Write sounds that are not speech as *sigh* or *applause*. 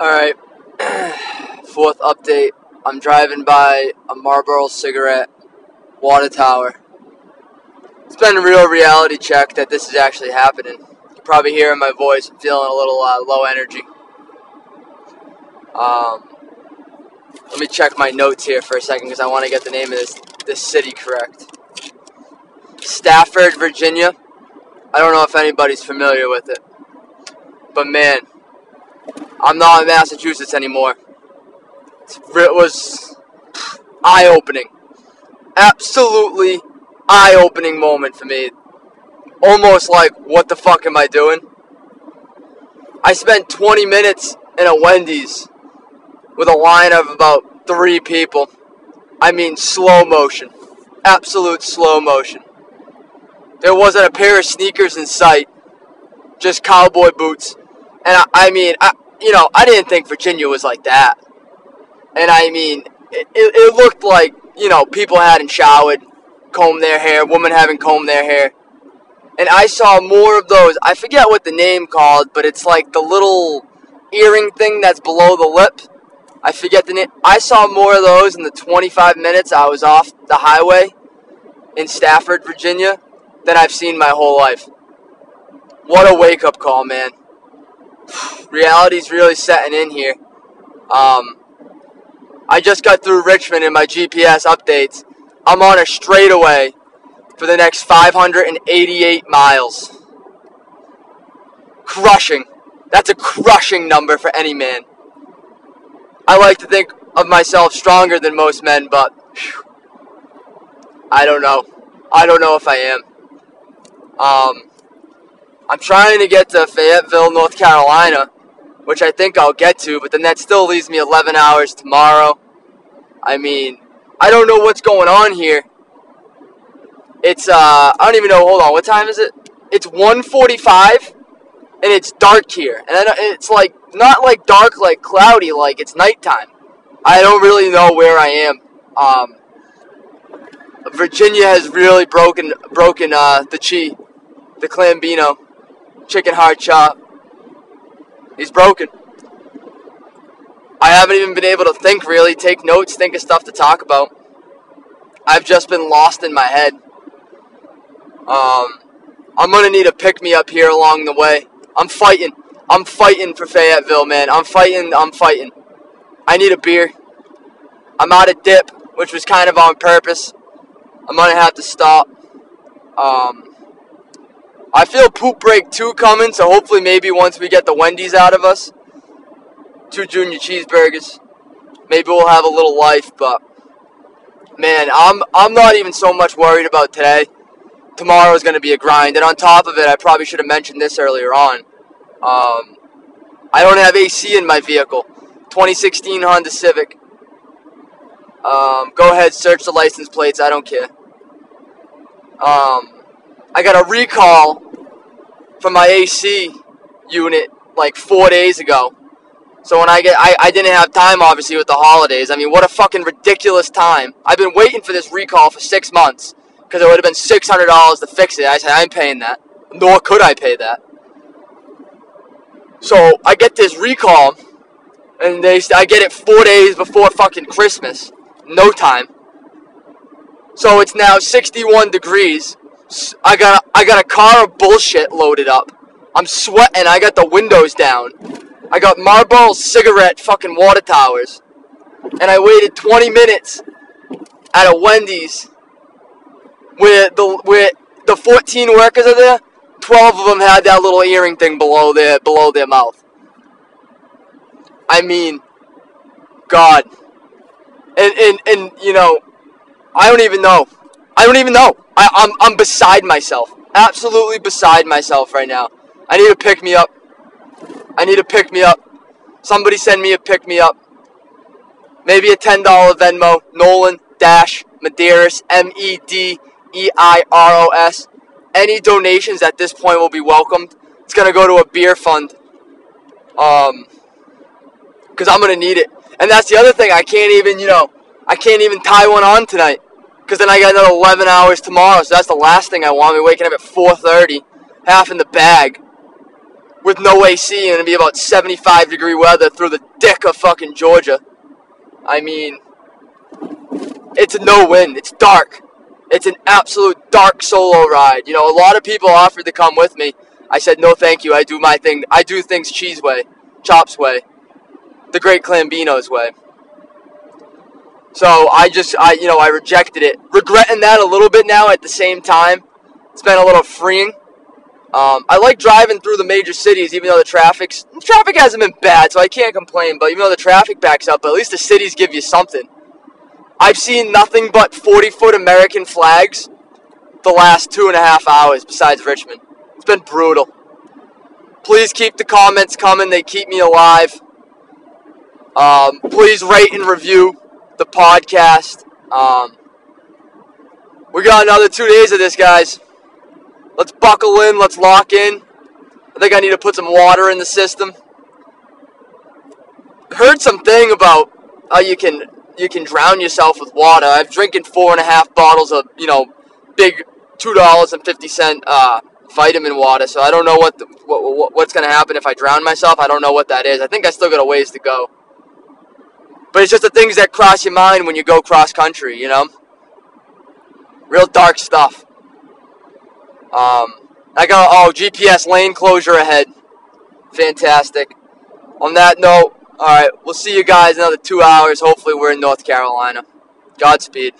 Alright, *sighs* fourth update. I'm driving by a Marlboro cigarette water tower. It's been a real reality check that this is actually happening. You probably hear in my voice, I'm feeling a little uh, low energy. Um, let me check my notes here for a second because I want to get the name of this, this city correct. Stafford, Virginia. I don't know if anybody's familiar with it. But man, I'm not in Massachusetts anymore. It was eye opening. Absolutely eye opening moment for me. Almost like, what the fuck am I doing? I spent 20 minutes in a Wendy's with a line of about three people. I mean, slow motion. Absolute slow motion. There wasn't a pair of sneakers in sight, just cowboy boots. And I, I mean, I, you know, I didn't think Virginia was like that. And I mean, it, it looked like, you know, people hadn't showered, combed their hair, women haven't combed their hair. And I saw more of those. I forget what the name called, but it's like the little earring thing that's below the lip. I forget the name. I saw more of those in the 25 minutes I was off the highway in Stafford, Virginia, than I've seen my whole life. What a wake up call, man *sighs* reality's really setting in here. Um, I just got through Richmond in my GPS updates. I'm on a straightaway for the next 588 miles. Crushing. That's a crushing number for any man. I like to think of myself stronger than most men, but whew, I don't know. I don't know if I am. Um, I'm trying to get to Fayetteville, North Carolina, which I think I'll get to, but then that still leaves me 11 hours tomorrow. I mean, I don't know what's going on here. It's, uh, I don't even know, hold on, what time is it? It's 1.45, and it's dark here. And it's like, not like dark, like cloudy, like it's nighttime. I don't really know where I am. Um, Virginia has really broken, broken, uh, the chi, the clambino chicken heart chop. He's broken. I haven't even been able to think really, take notes, think of stuff to talk about. I've just been lost in my head. Um, I'm gonna need a pick me up here along the way. I'm fighting. I'm fighting for Fayetteville, man. I'm fighting. I'm fighting. I need a beer. I'm out of dip, which was kind of on purpose. I'm gonna have to stop. Um, I feel poop break two coming, so hopefully maybe once we get the Wendy's out of us, two junior cheeseburgers, maybe we'll have a little life. But man, I'm I'm not even so much worried about today. Tomorrow is going to be a grind, and on top of it, I probably should have mentioned this earlier on. Um, I don't have AC in my vehicle. 2016 Honda Civic. Um, go ahead, search the license plates. I don't care. Um, I got a recall from my AC unit like four days ago. So when I get, I, I didn't have time obviously with the holidays. I mean, what a fucking ridiculous time. I've been waiting for this recall for six months because it would have been six hundred dollars to fix it. I said I'm paying that, nor could I pay that. So I get this recall, and they I get it four days before fucking Christmas. No time. So it's now 61 degrees. I got a, I got a car of bullshit loaded up. I'm sweating. I got the windows down. I got Marlboro cigarette fucking water towers. And I waited 20 minutes at a Wendy's where the where the 14 workers are there. 12 of them had that little earring thing below their below their mouth. I mean, God. And and and you know, I don't even know. I don't even know. I, I'm, I'm beside myself. Absolutely beside myself right now. I need to pick me up. I need to pick me up. Somebody send me a pick me up. Maybe a $10 Venmo. Nolan Dash Medeiros. M E D E I R O S. Any donations at this point will be welcomed. It's going to go to a beer fund. Um, because I'm going to need it. And that's the other thing. I can't even, you know, I can't even tie one on tonight. Because then I got another 11 hours tomorrow, so that's the last thing I want. Me waking up at 4:30, half in the bag, with no AC and it'll be about 75 degree weather through the dick of fucking Georgia. I mean, it's a no win. It's dark. It's an absolute dark solo ride. You know, a lot of people offered to come with me. I said, no, thank you. I do my thing. I do things cheese way, chops way, the great Clambino's way. So I just, I, you know, I rejected it. Regretting that a little bit now at the same time. It's been a little freeing. Um, I like driving through the major cities, even though the traffic's the traffic hasn't been bad, so I can't complain. But even though the traffic backs up, at least the cities give you something. I've seen nothing but 40 foot American flags the last two and a half hours, besides Richmond. It's been brutal. Please keep the comments coming; they keep me alive. Um, please rate and review the podcast. Um, we got another two days of this, guys. Let's buckle in. Let's lock in. I think I need to put some water in the system. Heard something about how you can you can drown yourself with water. I've drinking four and a half bottles of you know big two dollars and fifty cent uh, vitamin water. So I don't know what, the, what what's gonna happen if I drown myself. I don't know what that is. I think I still got a ways to go. But it's just the things that cross your mind when you go cross country, you know? Real dark stuff. Um, I got, oh, GPS lane closure ahead. Fantastic. On that note, alright, we'll see you guys another two hours. Hopefully, we're in North Carolina. Godspeed.